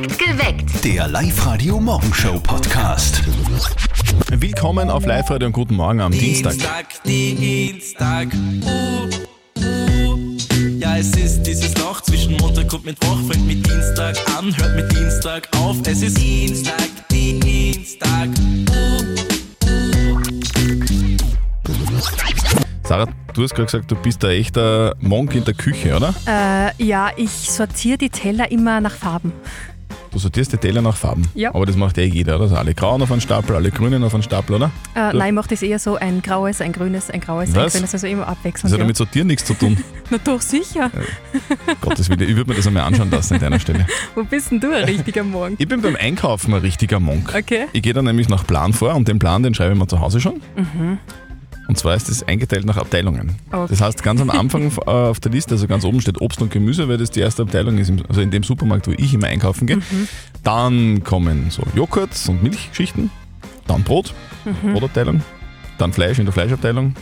Geweckt. Der Live-Radio-Morgenshow-Podcast. Willkommen auf Live-Radio und guten Morgen am Dienstag. Dienstag, uh, uh. Ja, es ist dieses Loch zwischen Montag und Mittwoch. Fängt mit Dienstag an, hört mit Dienstag auf. Es ist Dienstag, Dienstag, uh. Sarah, du hast gerade gesagt, du bist ein echter Monk in der Küche, oder? Äh, ja, ich sortiere die Teller immer nach Farben. Du sortierst die Teller nach Farben. Ja. Aber das macht ja jeder, oder? Also alle grauen auf einen Stapel, alle grünen auf einen Stapel, oder? Äh, nein, ich mache das eher so ein graues, ein grünes, ein graues, ein Was? grünes, also immer Das abwechselnd. hat ja Ja. mit Sortieren nichts zu tun. Na doch, sicher. Gottes Willen, ich würde mir das einmal anschauen lassen an deiner Stelle. Wo bist denn du ein richtiger Morgen? Ich bin beim Einkaufen ein richtiger Monk. Okay. Ich gehe dann nämlich nach Plan vor und den Plan, den schreibe ich mir zu Hause schon. Und zwar ist das eingeteilt nach Abteilungen. Okay. Das heißt, ganz am Anfang äh, auf der Liste, also ganz oben steht Obst und Gemüse, weil das die erste Abteilung ist, also in dem Supermarkt, wo ich immer einkaufen gehe. Dann kommen so Joghurt und Milchschichten, dann Brot, Brotabteilung, dann Fleisch in der Fleischabteilung,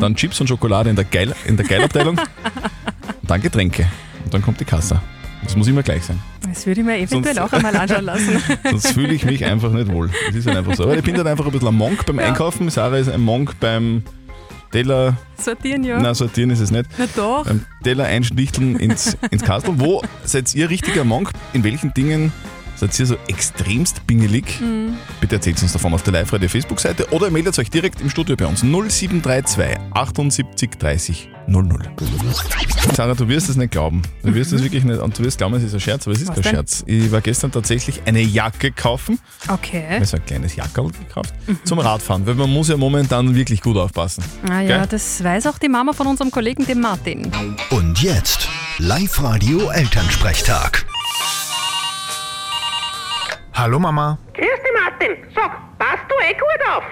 dann Chips und Schokolade in der, Geil in der Geilabteilung, dann Getränke und dann kommt die Kasse. Das muss immer gleich sein. Das würde ich mir eventuell Sonst- auch einmal anschauen lassen. Sonst fühle ich mich einfach nicht wohl. Das ist halt einfach so. Aber ich bin dann einfach ein bisschen ein Monk beim Einkaufen. Sarah ist ein Monk beim Teller, Sortieren, ja. na sortieren ist es nicht, Na doch. beim Teller einschlichteln ins, ins Kastel. Wo seid ihr richtiger Monk? In welchen Dingen seid ihr so extremst pingelig? Bitte erzählt uns davon auf der Live-Radio Facebook-Seite oder meldet euch direkt im Studio bei uns 0732 78 30 00. Sarah, du wirst es nicht glauben. Du wirst es wirklich nicht, und du wirst glauben, es ist ein Scherz, aber es ist Was kein denn? Scherz. Ich war gestern tatsächlich eine Jacke kaufen Okay. mir so ein kleines Jackerl gekauft zum Radfahren, weil man muss ja momentan wirklich gut aufpassen. Ah ja, Gell? das weiß auch die Mama von unserem Kollegen, dem Martin. Und jetzt Live-Radio-Elternsprechtag. Hallo Mama. Grüß dich, Martin. Sag, passt du eh gut auf?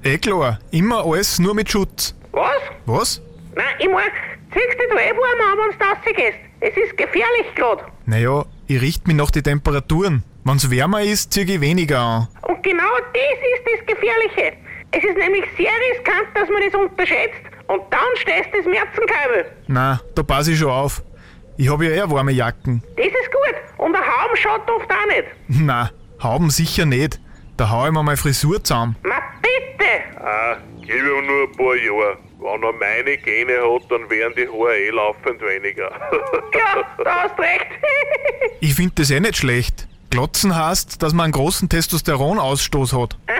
Eh klar, immer alles nur mit Schutz. Was? Was? Nein, ich mein, ziehst dich du eh warm an, wenn du rausgehst. Es ist gefährlich grad. Naja, ich richte mich nach den Temperaturen. Wenn's wärmer ist, zieh ich weniger an. Und genau das ist das Gefährliche. Es ist nämlich sehr riskant, dass man das unterschätzt. Und dann stehst du das Märzenkeibel. Na, da pass ich schon auf. Ich hab ja eher warme Jacken. Das ist gut. Und ein Haum schaut oft auch nicht. Na, Hauben sicher nicht. Da hau ich mir meine Frisur zusammen. Ma bitte. Ah, gib ihm nur ein paar Jahre. Wenn er meine Gene hat, dann wären die Haare eh laufend weniger. Ja, da hast recht. Ich find das eh nicht schlecht. Glotzen heißt, dass man einen großen Testosteronausstoß hat. Aha.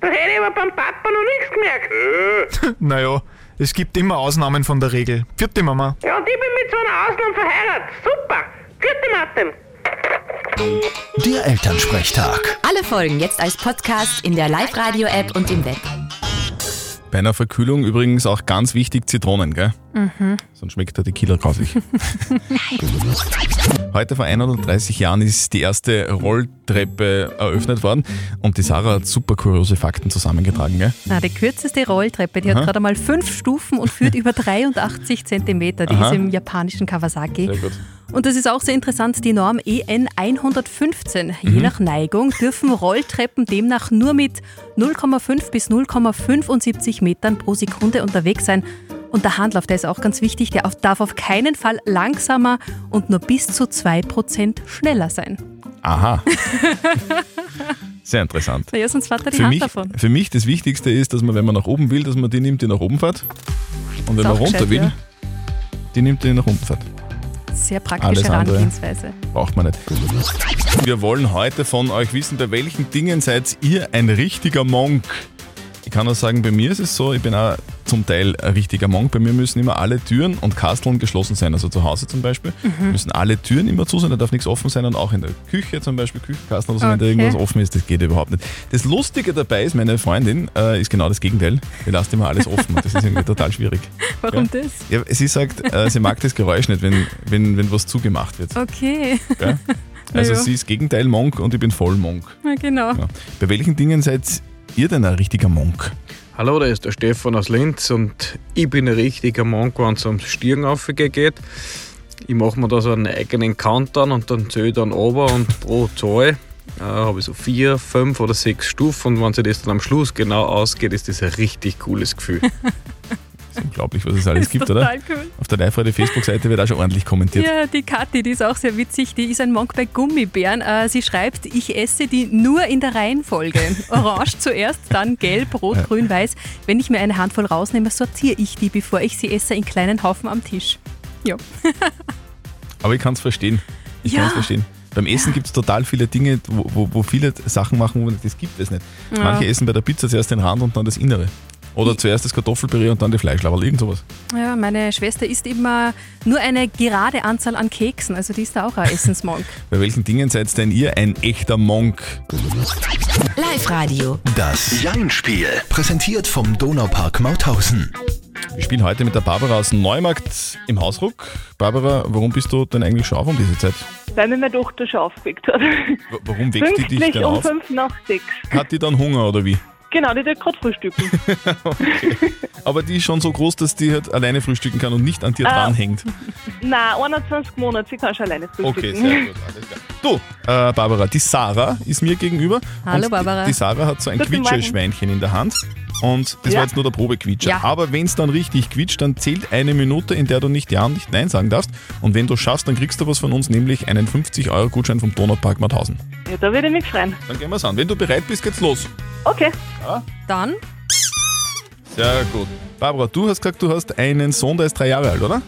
Da hätte ich aber beim Papa noch nichts gemerkt. äh, Naja, es gibt immer Ausnahmen von der Regel. Vierte Mama. Ja, und ich bin mit so einer Ausnahme verheiratet. Super. Vierte Martin. Der Elternsprechtag. Alle Folgen jetzt als Podcast in der Live-Radio-App und im Web. Bei einer Verkühlung übrigens auch ganz wichtig Zitronen, gell? Sonst schmeckt der Tequila grausig. Heute vor 130 Jahren ist die erste Rolltreppe eröffnet worden und die Sarah hat super kuriose Fakten zusammengetragen, gell? Na, die kürzeste Rolltreppe, die hat gerade mal fünf Stufen und führt über 83 Zentimeter. Die Aha. ist im japanischen Kawasaki. Sehr gut. Und das ist auch sehr interessant, die Norm EN 115. Mhm. Je nach Neigung dürfen Rolltreppen demnach nur mit 0,5 bis 0,75 Metern pro Sekunde unterwegs sein. Und der Handlauf, der ist auch ganz wichtig, der darf auf keinen Fall langsamer und nur bis zu 2% schneller sein. Aha. Sehr interessant. Naja, sonst fährt er die Für Hand mich, davon. für mich das Wichtigste ist, dass man, wenn man nach oben will, dass man die nimmt, die nach oben fährt. Und wenn man runter gescheit, will, ja. die nimmt, die nach unten fährt. Sehr praktische. Herangehensweise. Braucht man nicht. Wir wollen heute von euch wissen, bei welchen Dingen seid ihr ein richtiger Monk? Ich kann auch sagen, bei mir ist es so, ich bin auch zum Teil ein richtiger Monk. Bei mir müssen immer alle Türen und Kasteln geschlossen sein. Also zu Hause zum Beispiel Mhm. müssen alle Türen immer zu sein, da darf nichts offen sein und auch in der Küche zum Beispiel, Küchenkastel oder so, wenn da Okay. irgendwas offen ist, das geht überhaupt nicht. Das Lustige dabei ist, meine Freundin äh, ist genau das Gegenteil. Die lasst immer alles offen und das ist irgendwie total schwierig. Warum Ja. das? Ja, sie sagt, äh, sie mag das Geräusch nicht, wenn, wenn, wenn was zugemacht wird. Okay, Gell? Also Ja. sie ist Gegenteil Monk und ich bin voll Monk. ja, genau. Ja. Bei welchen Dingen seid ihr denn ein richtiger Monk? Hallo, da ist der Stefan aus Linz und ich bin ein richtiger Monk, wenn es ums Stiegen geht. Ich mache mir da so einen eigenen Countdown und dann zähle ich dann runter und pro Zahl äh, habe ich so vier, fünf oder sechs Stufen und wenn sich das dann am Schluss genau ausgeht, ist das ein richtig cooles Gefühl. Das ist unglaublich, was es alles gibt, Total oder? cool. Auf der Live-Radio-Facebook-Seite wird auch schon ordentlich kommentiert. Ja, die Kathi, die ist auch sehr witzig. Die ist ein Monk bei Gummibären. Äh, Sie schreibt, ich esse die nur in der Reihenfolge. Orange zuerst, dann gelb, rot, Ja. grün, weiß. Wenn ich mir eine Handvoll rausnehme, sortiere ich die, bevor ich sie esse, in kleinen Haufen am Tisch. Ja. Aber ich kann es verstehen. Ich Ja. kann es verstehen. Beim Essen gibt es total viele Dinge, wo, wo, wo viele Sachen machen, wo das gibt es nicht. Ja. Manche essen bei der Pizza zuerst den Rand und dann das Innere. Oder zuerst das Kartoffelpüree und dann die Fleischlaberl, irgend sowas. ja, meine Schwester isst immer nur eine gerade Anzahl an Keksen. Also die ist da auch ein Essensmonk. Bei welchen Dingen seid denn ihr ein echter Monk? Live-Radio. Das Jein-Spiel. Präsentiert vom Donaupark Mauthausen. Wir spielen heute mit der Barbara aus Neumarkt im Hausruck. Barbara, warum bist du denn eigentlich schon auf um diese Zeit? Weil mir meine Tochter schon aufgeweckt hat. W- Warum weckt die dich denn um auf? fünf nach sechs. Hat die dann Hunger oder wie? Genau, die tut gerade frühstücken. Aber die ist schon so groß, dass die halt alleine frühstücken kann und nicht an dir Ah. dranhängt. Nein, 21 Monate, sie kann schon alleine frühstücken. Okay, sehr gut, alles klar. Du, äh, Barbara, die Sarah ist mir gegenüber. Hallo, Barbara. Die, die Sarah hat so ein. Quietscheschweinchen in der Hand. Und das Ja. war jetzt nur der Probequietscher. Ja. Aber wenn es dann richtig quietscht, dann zählt eine Minute, in der du nicht Ja und nicht Nein sagen darfst. Und wenn du schaffst, dann kriegst du was von uns, nämlich einen 50-Euro-Gutschein vom Donaupark Mauthausen. Ja, da würde ich mich freuen. Dann gehen wir's an. Wenn du bereit bist, geht's los. Okay, Dann, Sehr gut. Barbara, du hast gesagt, du hast einen Sohn, der ist drei Jahre alt, oder?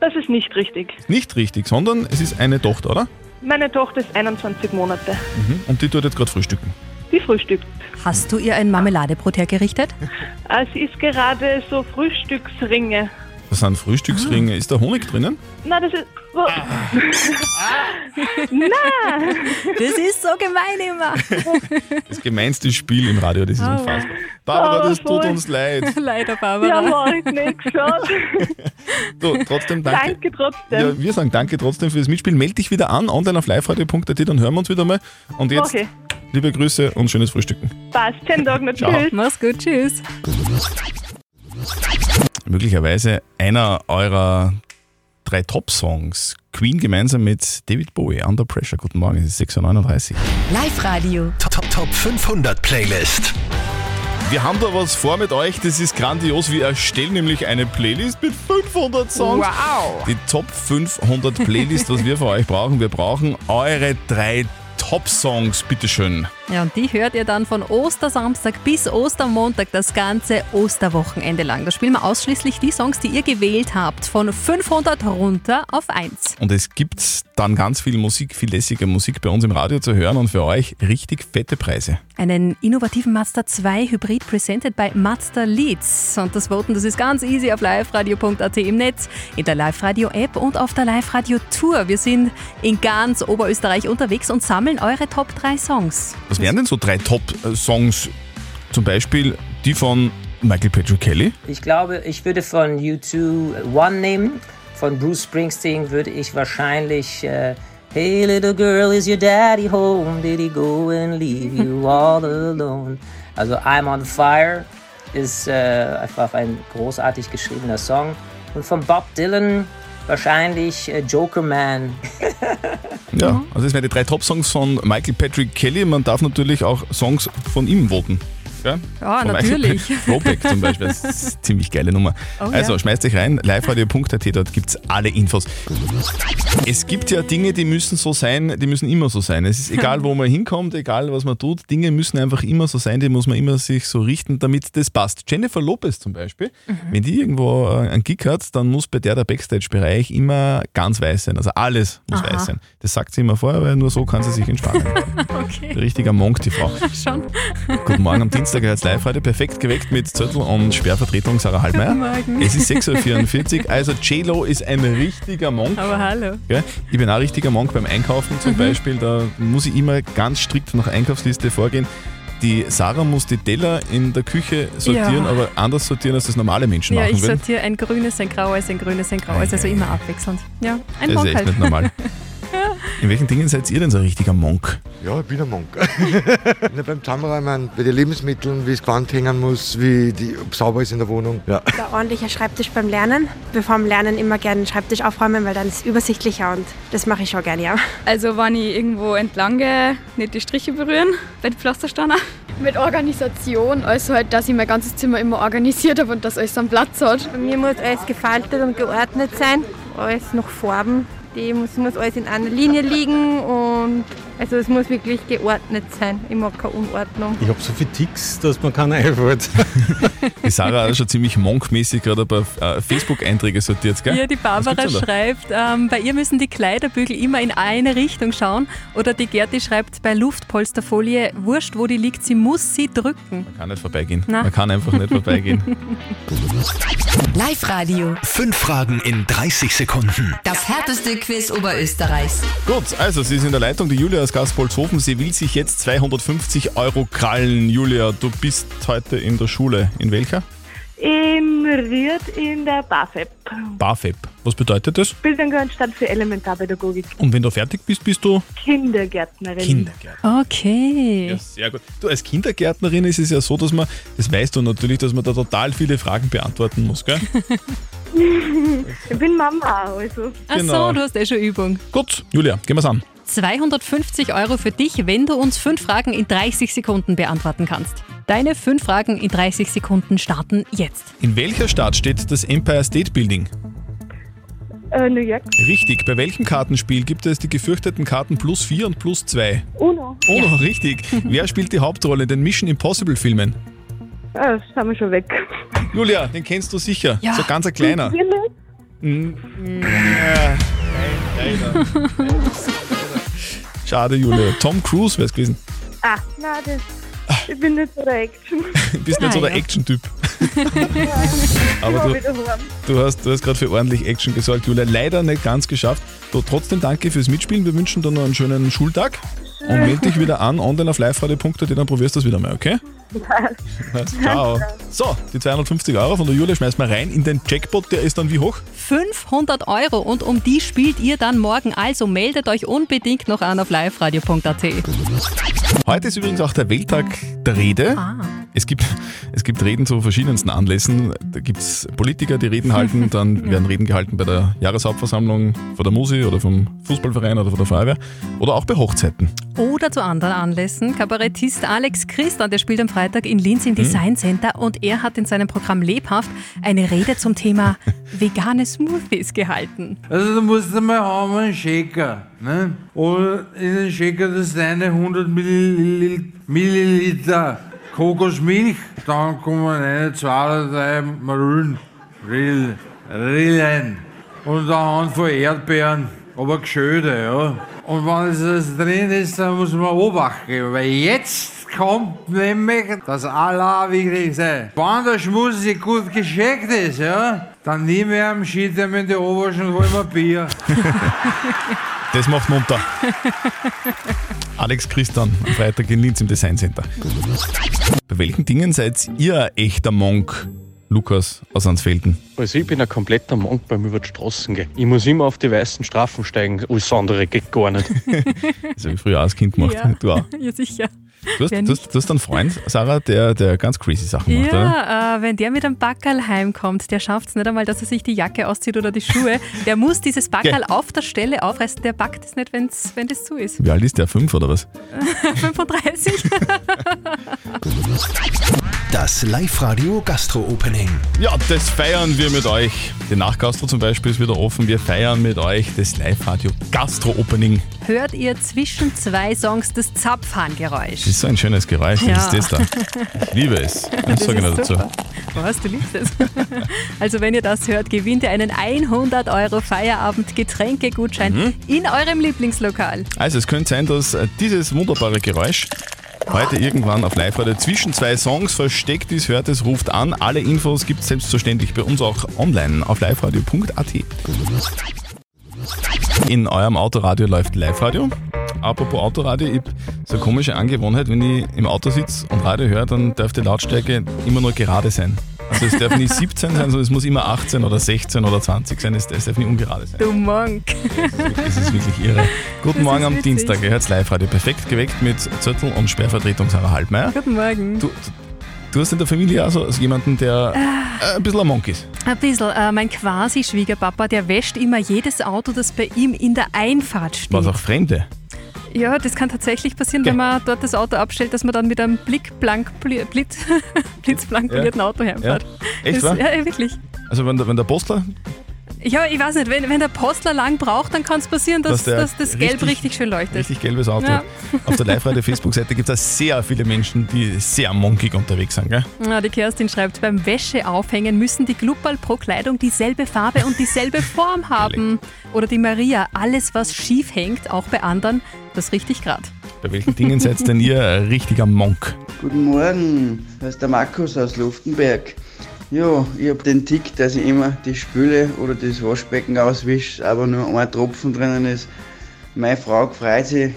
das ist nicht richtig. Nicht richtig, sondern es ist eine Tochter, oder? Meine Tochter ist 21 Monate. Mhm. Und die tut jetzt gerade frühstücken. Die frühstückt. hast du ihr ein Marmeladebrot hergerichtet? Sie isst gerade so Frühstücksringe. Das sind Frühstücksringe. Ist da Honig drinnen? Nein, das ist... Wo? Nein! Das ist so gemein immer. Das gemeinste Spiel im Radio, das ist Oh. unfassbar. Barbara, Oh, das tut uns leid. Leider, Ja, Barbara. mach ich nicht schon. Du, trotzdem danke. Danke trotzdem. Ja, wir sagen danke trotzdem fürs Mitspielen. Meld dich wieder an, online auf liveradio.at, dann hören wir uns wieder mal. Und jetzt, Okay, liebe Grüße und schönes Frühstücken. passt. Schönen Tag noch. Ciao. Tschüss. Mach's gut, tschüss. Möglicherweise einer eurer drei Top-Songs. Queen gemeinsam mit David Bowie, Under Pressure. Guten Morgen, es ist 6.39 Uhr. Live-Radio. Top, Top, Top 500 Playlist. Wir haben da was vor mit euch, das ist grandios. Wir erstellen nämlich eine Playlist mit 500 Songs. Wow. Die Top 500 Playlist, was wir von euch brauchen. Wir brauchen eure drei Top-Songs, bitteschön. Ja, und die hört ihr dann von Ostersamstag bis Ostermontag das ganze Osterwochenende lang. Da spielen wir ausschließlich die Songs, die ihr gewählt habt, von 500 runter auf 1. Und es gibt dann ganz viel Musik, viel lässige Musik bei uns im Radio zu hören und für euch richtig fette Preise. Einen innovativen Mazda 2 Hybrid presented bei Mazda Leads. Und das Voten, das ist ganz easy auf liveradio.at im Netz, in der Live-Radio-App und auf der Live-Radio-Tour. Wir sind in ganz Oberösterreich unterwegs und sammeln eure Top 3 Songs. Was wären denn so drei Top-Songs? Zum Beispiel die von Michael Patrick Kelly. Ich glaube, ich würde von U2 One nehmen. Von Bruce Springsteen würde ich wahrscheinlich äh, Hey little girl, is your daddy home? Did he go and leave you all alone? Also I'm on fire ist äh, einfach ein großartig geschriebener Song. Und von Bob Dylan wahrscheinlich äh, Joker Man. Ja, also das wären die drei Top-Songs von Michael Patrick Kelly. Man darf natürlich auch Songs von ihm voten. Ja, Ja, natürlich. Throwback zum Beispiel. Das ist eine ziemlich geile Nummer. Oh also ja. schmeißt euch rein, liveradio.at, dort gibt es alle Infos. Es gibt ja Dinge, die müssen so sein, die müssen immer so sein. Es ist egal, wo man hinkommt, egal was man tut, Dinge müssen einfach immer so sein, die muss man immer sich so richten, damit das passt. Jennifer Lopez zum Beispiel, wenn die irgendwo äh, einen Gig hat, dann muss bei der der Backstage-Bereich immer ganz weiß sein. Also alles muss Aha. weiß sein. Das sagt sie immer vorher, weil nur so kann sie sich entspannen. Okay, Richtiger Monk, die Frau. schon. Guten Morgen am Dienstag, jetzt live heute perfekt geweckt mit Zettel und Sperrvertretung Sarah Halbmeier. Guten Morgen. Es ist 6.44 Uhr, also J-Lo ist ein richtiger Monk. Aber hallo. Gell? Ich bin auch richtiger Monk beim Einkaufen zum Mhm. Beispiel, da muss ich immer ganz strikt nach Einkaufsliste vorgehen. Die Sarah muss die Teller in der Küche sortieren, Ja. aber anders sortieren, als das normale Menschen Ja, machen ich würden. sortiere ein grünes, ein graues, ein grünes, ein graues, also immer abwechselnd. Ja, ein Das ist Monk echt halt. nicht normal. In welchen Dingen seid ihr denn so ein richtiger Monk? Ja, ich bin ein Monk. Na, beim Zusammenräumen, bei den Lebensmitteln, wie es gewandt hängen muss, wie die, ob sauber ist in der Wohnung. Ja. Der ordentliche Schreibtisch beim Lernen. Wir vor dem Lernen immer gerne den Schreibtisch aufräumen, weil dann ist es übersichtlicher und das mache ich schon gerne, ja. Also wenn ich irgendwo entlang gehe, nicht die Striche berühren bei den Pflastersteiner. Mit Organisation, also halt, dass ich mein ganzes Zimmer immer organisiert habe und dass alles am Platz hat. Bei mir muss alles gefaltet und geordnet sein, alles nach Farben. Die muss, muss alles in einer Linie liegen und also es muss wirklich geordnet sein. Ich mag keine Unordnung. Ich habe so viele Ticks, dass man keiner einfällt. Die Sarah hat schon ziemlich monkmäßig gerade ein paar äh, Facebook-Einträge sortiert, gell? Ja, die Barbara schreibt, ähm, bei ihr müssen die Kleiderbügel immer in eine Richtung schauen. Oder die Gerti schreibt bei Luftpolsterfolie, wurscht wo die liegt, sie muss sie drücken. Man kann nicht vorbeigehen. Na. Man kann einfach nicht vorbeigehen. Live-Radio. Fünf Fragen in 30 Sekunden. Das härteste Quiz Oberösterreichs. Gut, also sie ist in der Leitung, die Julia aus Gaspolzhofen. Sie will sich jetzt 250 Euro krallen. Julia, du bist heute in der Schule. In welcher? In Ried in der BAföB. BAföB. Was bedeutet das? Bildungsanstalt für Elementarpädagogik. Und wenn du fertig bist, bist du Kindergärtnerin. Kindergärtnerin. Okay. Ja, sehr gut. Du, als Kindergärtnerin ist es ja so, dass man, das weißt du natürlich, dass man da total viele Fragen beantworten muss, gell? ich bin Mama, also. Ach Genau. so, du hast eh schon Übung. Gut, Julia, gehen wir's an. 250 Euro für dich, wenn du uns fünf Fragen in 30 Sekunden beantworten kannst. Deine fünf Fragen in 30 Sekunden starten jetzt. In welcher Stadt steht das Empire State Building? Äh, New York. Richtig. Bei welchem Kartenspiel gibt es die gefürchteten Karten plus 4 und plus 2? Uno. Oh, richtig. Wer spielt die Hauptrolle in den Mission Impossible Filmen? Ah, das haben wir schon weg. Julia, den kennst du sicher. Ja. So ganz ein kleiner. Mm, ja, leider. Schade, Julia. Tom Cruise wäre es gewesen. Ah, nein, das. Ich bin nicht so der Action. Du bist nicht so der. Action-Typ. Aber du, wieder warm. du hast, du hast gerade für ordentlich Action gesorgt, Julia. Leider nicht ganz geschafft. Du, trotzdem danke fürs Mitspielen. Wir wünschen dir noch einen schönen Schultag. Und melde dich wieder an, online auf liveradio.at, dann probierst du das wieder mal, okay? Ciao. So, die 250 Euro von der Julia schmeißen wir rein in den Jackpot. Der ist dann wie hoch? 500 Euro und um die spielt ihr dann morgen. Also meldet euch unbedingt noch an auf liveradio.at. Heute ist übrigens auch der Welttag der Rede. Es, gibt, es gibt Reden zu verschiedensten Anlässen. Da gibt es Politiker, die Reden halten. Dann werden Reden gehalten bei der Jahreshauptversammlung von der Musi oder vom Fußballverein oder von der Feuerwehr. Oder auch bei Hochzeiten. Oder zu anderen Anlässen. Kabarettist Alex Christa, der spielt am Freitag in Linz im Design Center und er hat in seinem Programm Lebhaft eine Rede zum Thema vegane Smoothies gehalten. Also du musst einmal haben einen Shaker. Ne? Oder in den Shaker das eine 100 Millil- Milliliter Kokosmilch, dann kommen eine, zwei oder drei Marillen, Rill, Rillen und eine Handvoll Erdbeeren, aber geschöte, ja. Und wenn es das drin ist, dann muss man Obacht geben, weil jetzt kommt nämlich das Allerwichtigste. Wenn der Schmussi gut geschickt ist, ja, dann nehme ich am Schiedem in die Oberschen und hol mir Bier. Das macht munter. Alex Christian am Freitag in Linz im Design Center. Bei welchen Dingen seid ihr ein echter Monk, Lukas aus Ansfelden? Also ich bin ein kompletter Monk beim über die Straßen gehen. Ich muss immer auf die weißen Strafen steigen, alles andere geht gar nicht. Das habe ich früher auch als Kind gemacht. Ja, Du auch. ja sicher. Du hast, du, hast, du hast einen Freund, Sarah, der, der ganz crazy Sachen macht, oder? Ja, äh, wenn der mit einem Backerl heimkommt, der schafft es nicht einmal, dass er sich die Jacke auszieht oder die Schuhe. Der muss dieses Backerl auf der Stelle aufreißen. Der backt es nicht, wenn's, wenn das zu ist. Wie alt ist der? Fünf oder was? 35. Das Live-Radio Gastro-Opening. Ja, das feiern wir mit euch. Die Nachgastro zum Beispiel ist wieder offen. Wir feiern mit euch das Live-Radio Gastro-Opening. Hört ihr zwischen zwei Songs das Zapfhahngeräusch? Das ist so ein schönes Geräusch. Was ist das da? Ich liebe es. Was Das sage ich noch dazu? Was, du liebst es. Also wenn ihr das hört, gewinnt ihr einen 100 Euro Feierabend-Getränkegutschein Mhm. in eurem Lieblingslokal. Also es könnte sein, dass dieses wunderbare Geräusch heute irgendwann auf Live-Radio zwischen zwei Songs versteckt ist. Hört es, ruft an. Alle Infos gibt es selbstverständlich bei uns auch online auf liveradio.at. In eurem Autoradio läuft Live-Radio. Apropos Autoradio, ich habe so eine komische Angewohnheit, wenn ich im Auto sitze und Radio höre, dann darf die Lautstärke immer nur gerade sein. Also es darf nicht 17 sein, sondern es muss immer 18 oder 16 oder 20 sein. Es, es darf nicht ungerade sein. Du Monk. Das ist wirklich irre. Guten Das Morgen am witzig. Dienstag, ihr hört Live-Radio. Perfekt geweckt mit Zettel und Sperrvertretung Sarah Halbmeier. Guten Morgen. Du, du hast in der Familie also als jemanden, der äh, ein bisschen ein Monk ist. Ein bisschen. Äh, mein Quasi-Schwiegerpapa, der wäscht immer jedes Auto, das bei ihm in der Einfahrt steht. Was auch Fremde. Ja, das kann tatsächlich passieren, wenn man dort das Auto abstellt, dass man dann mit einem blickblank, blitz, blitzblank Ja. polierten Auto heimfährt. Echt, das? Ja, ja, wirklich. Also wenn der, wenn der Postler, Ja, ich weiß nicht, wenn, wenn der Postler lang braucht, dann kann es passieren, dass, Dass dass das Gelb richtig- richtig schön leuchtet. richtig gelbes Auto, Ja. auf der Live-Radio-Facebook-Seite gibt es sehr viele Menschen, die sehr monkig unterwegs sind. Gell? Ja, die Kerstin schreibt, beim Wäscheaufhängen müssen die Glupperl pro Kleidung dieselbe Farbe und dieselbe Form haben. Oder die Maria, alles was schief hängt, auch bei anderen, das richtig grad. Bei welchen Dingen seid denn ihr ein richtiger Monk? Guten Morgen, das ist der Markus aus Luftenberg. Ja, ich habe den Tick, dass ich immer die Spüle oder das Waschbecken auswische, aber nur ein Tropfen drinnen ist. Meine Frau freut sich,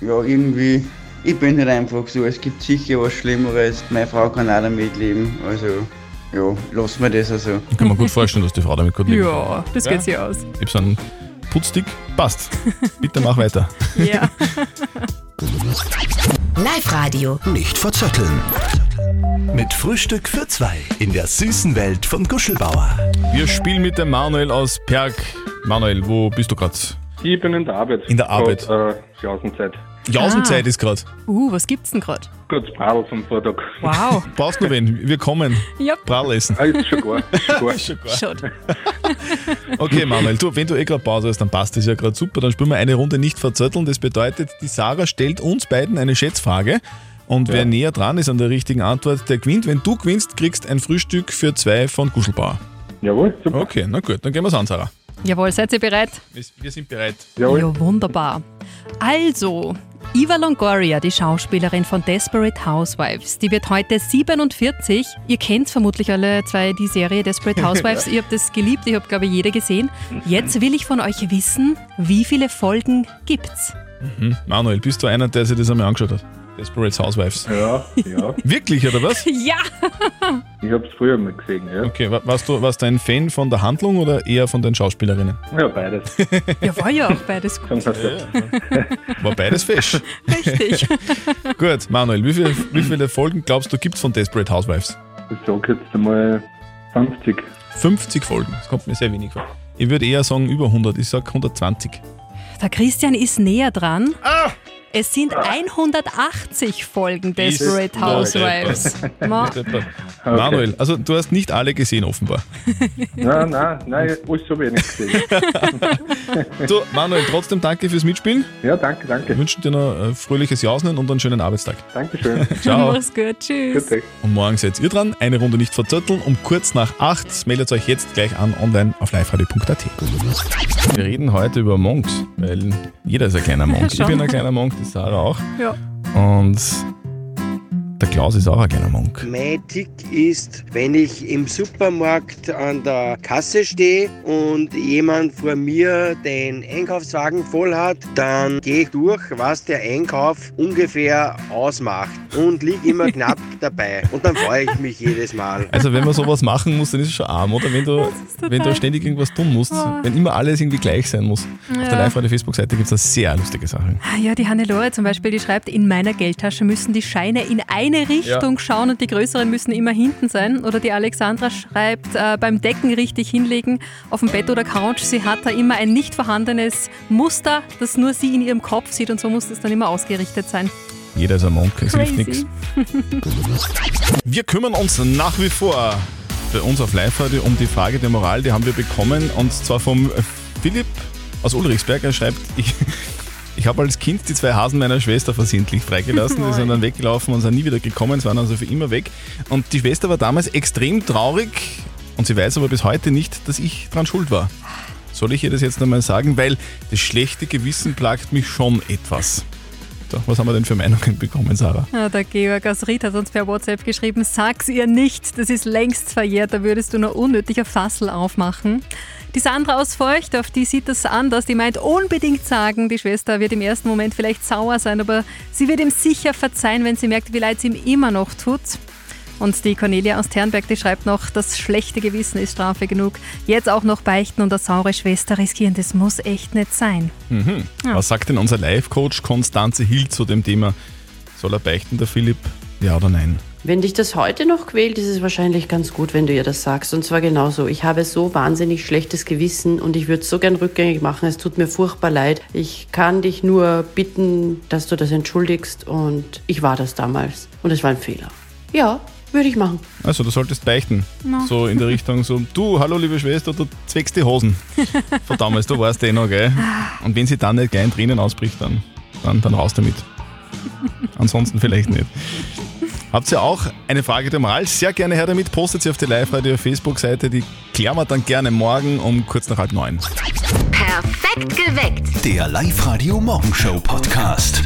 ja irgendwie, ich bin nicht einfach so, es gibt sicher was Schlimmeres. Meine Frau kann auch damit leben, also ja, lassen wir das also. Ich kann mir gut vorstellen, dass die Frau damit gut leben Ja, das geht sich aus. Gibt's einen Putzstick? Passt. Bitte mach weiter. Ja. Live-Radio. Nicht verzetteln. Mit Frühstück für zwei in der süßen Welt von Guschelbauer. Wir spielen mit dem Manuel aus Perg. Manuel, wo bist du gerade? Ich bin in der Arbeit. In der Arbeit. Grad, äh, Jausenzeit. Jausenzeit ist gerade. Uh, was gibt's denn gerade? Kurz Bradl vom Vortag. Wow. Brauchst du wen? Wir kommen. Ja. Bradl essen. Ah, ist schon gar. Ist schon gar. Schon. Okay, Manuel, du, wenn du eh gerade Pause hast, dann passt das ja gerade super. Dann spielen wir eine Runde nicht verzötteln. Das bedeutet, die Sarah stellt uns beiden eine Schätzfrage. Und wer näher dran ist an der richtigen Antwort, der gewinnt. Wenn du gewinnst, kriegst ein Frühstück für zwei von Guschelbauer. Jawohl, super. Okay, na gut, dann gehen wir's an, Sarah. Jawohl, seid ihr bereit? Wir- Wir sind bereit. Ja, wunderbar. Also, Eva Longoria, die Schauspielerin von Desperate Housewives, die wird heute 47. Ihr kennt vermutlich alle zwei die Serie Desperate Housewives. Ihr habt das geliebt, ich habe, glaube ich, jeder gesehen. Jetzt will ich von euch wissen, wie viele Folgen gibt's? Mhm. Manuel, bist du einer, der sich das einmal angeschaut hat? Desperate Housewives. Ja, ja. Wirklich, oder was? Ja! Ich hab's früher mal gesehen, ja. Okay, wa- warst du, warst du ein Fan von der Handlung oder eher von den Schauspielerinnen? Ja, beides. Ja, war ja auch beides gut. War beides fesch. Richtig. Gut, Manuel, wie viele, wie viele Folgen glaubst du gibt es von Desperate Housewives? Ich sag jetzt einmal 50. 50 Folgen, das kommt mir sehr wenig vor. Ich würde eher sagen über 100, ich sag 120. Der Christian ist näher dran. Es sind 180 Folgen Desperate Housewives. Ma-. Manuel, also du hast nicht alle gesehen offenbar. Nein, nein, nein, alles so wenig gesehen. Du, Manuel, trotzdem danke fürs Mitspielen. Ja, danke, danke. Wir wünschen dir noch ein fröhliches Jausen und einen schönen Arbeitstag. Dankeschön. Ciao. Mach's gut, tschüss. Und morgen seid ihr dran. Eine Runde nicht verzötteln. Um kurz nach acht meldet euch jetzt gleich an online auf liveradio.at. Wir reden heute über Monks, weil jeder ist ein kleiner Monk. Ich bin ein kleiner Monk, die Sarah auch. Ja. Und der Klaus ist auch ein kleiner Monk. Mein Tick ist, wenn ich im Supermarkt an der Kasse stehe und jemand vor mir den Einkaufswagen voll hat, dann gehe ich durch, was der Einkauf ungefähr ausmacht und liege immer knapp dabei. Und dann freue ich mich jedes Mal. Also wenn man sowas machen muss, dann ist es schon arm, oder? Wenn du, wenn du ständig irgendwas tun musst, Oh. wenn immer alles irgendwie gleich sein muss. Auf Ja. der Live-Radio-Facebook-Seite gibt es da sehr lustige Sachen. Ah Ja, die Hannelore zum Beispiel, die schreibt, in meiner Geldtasche müssen die Scheine in eine Richtung Ja. schauen und die größeren müssen immer hinten sein. Oder die Alexandra schreibt, äh, beim Decken richtig hinlegen, auf dem Bett oder Couch. Sie hat da immer ein nicht vorhandenes Muster, das nur sie in ihrem Kopf sieht und so muss es dann immer ausgerichtet sein. Jeder ist ein Monk, es hilft nichts. Wir kümmern uns nach wie vor bei uns auf Live-Radio um die Frage der Moral, die haben wir bekommen und zwar vom Philipp aus Ulrichsberg. Er schreibt, ich, ich habe als Kind die zwei Hasen meiner Schwester versehentlich freigelassen. Die sind dann weggelaufen und sind nie wieder gekommen, sie waren also für immer weg. Und die Schwester war damals extrem traurig und sie weiß aber bis heute nicht, dass ich dran schuld war. Soll ich ihr das jetzt einmal sagen? Weil das schlechte Gewissen plagt mich schon etwas. So, was haben wir denn für Meinungen bekommen, Sarah? Ja, der Georg aus Ried hat uns per WhatsApp geschrieben, sag's ihr nicht, das ist längst verjährt, da würdest du nur unnötiger Fassel aufmachen. Die Sandra aus Feucht, auf die sieht das anders, die meint unbedingt sagen, die Schwester wird im ersten Moment vielleicht sauer sein, aber sie wird ihm sicher verzeihen, wenn sie merkt, wie leid es ihm immer noch tut. Und die Cornelia aus Ternberg, die schreibt noch, das schlechte Gewissen ist Strafe genug. Jetzt auch noch beichten und eine saure Schwester riskieren, das muss echt nicht sein. Mhm. Ja. Was sagt denn unser Live-Coach Konstanze Hill zu dem Thema? Soll er beichten, der Philipp? Ja oder nein? Wenn dich das heute noch quält, ist es wahrscheinlich ganz gut, wenn du ihr das sagst. Und zwar genauso. Ich habe so wahnsinnig schlechtes Gewissen und ich würde es so gern rückgängig machen. Es tut mir furchtbar leid. Ich kann dich nur bitten, dass du das entschuldigst und ich war das damals. Und es war ein Fehler. Ja, würde ich machen. Also, du solltest beichten. No. So in der Richtung so, du, hallo liebe Schwester, du zweckst die Hosen. Von damals, du warst eh noch, gell? Und wenn sie dann nicht gleich in Tränen ausbricht, dann, dann, dann raus damit. Ansonsten vielleicht nicht. Habt ihr auch eine Frage der Moral? Sehr gerne her damit. Postet sie auf die Live-Radio Facebook-Seite. Die klären wir dann gerne morgen um kurz nach halb neun. Perfekt geweckt. Der Live-Radio Morgenshow Podcast.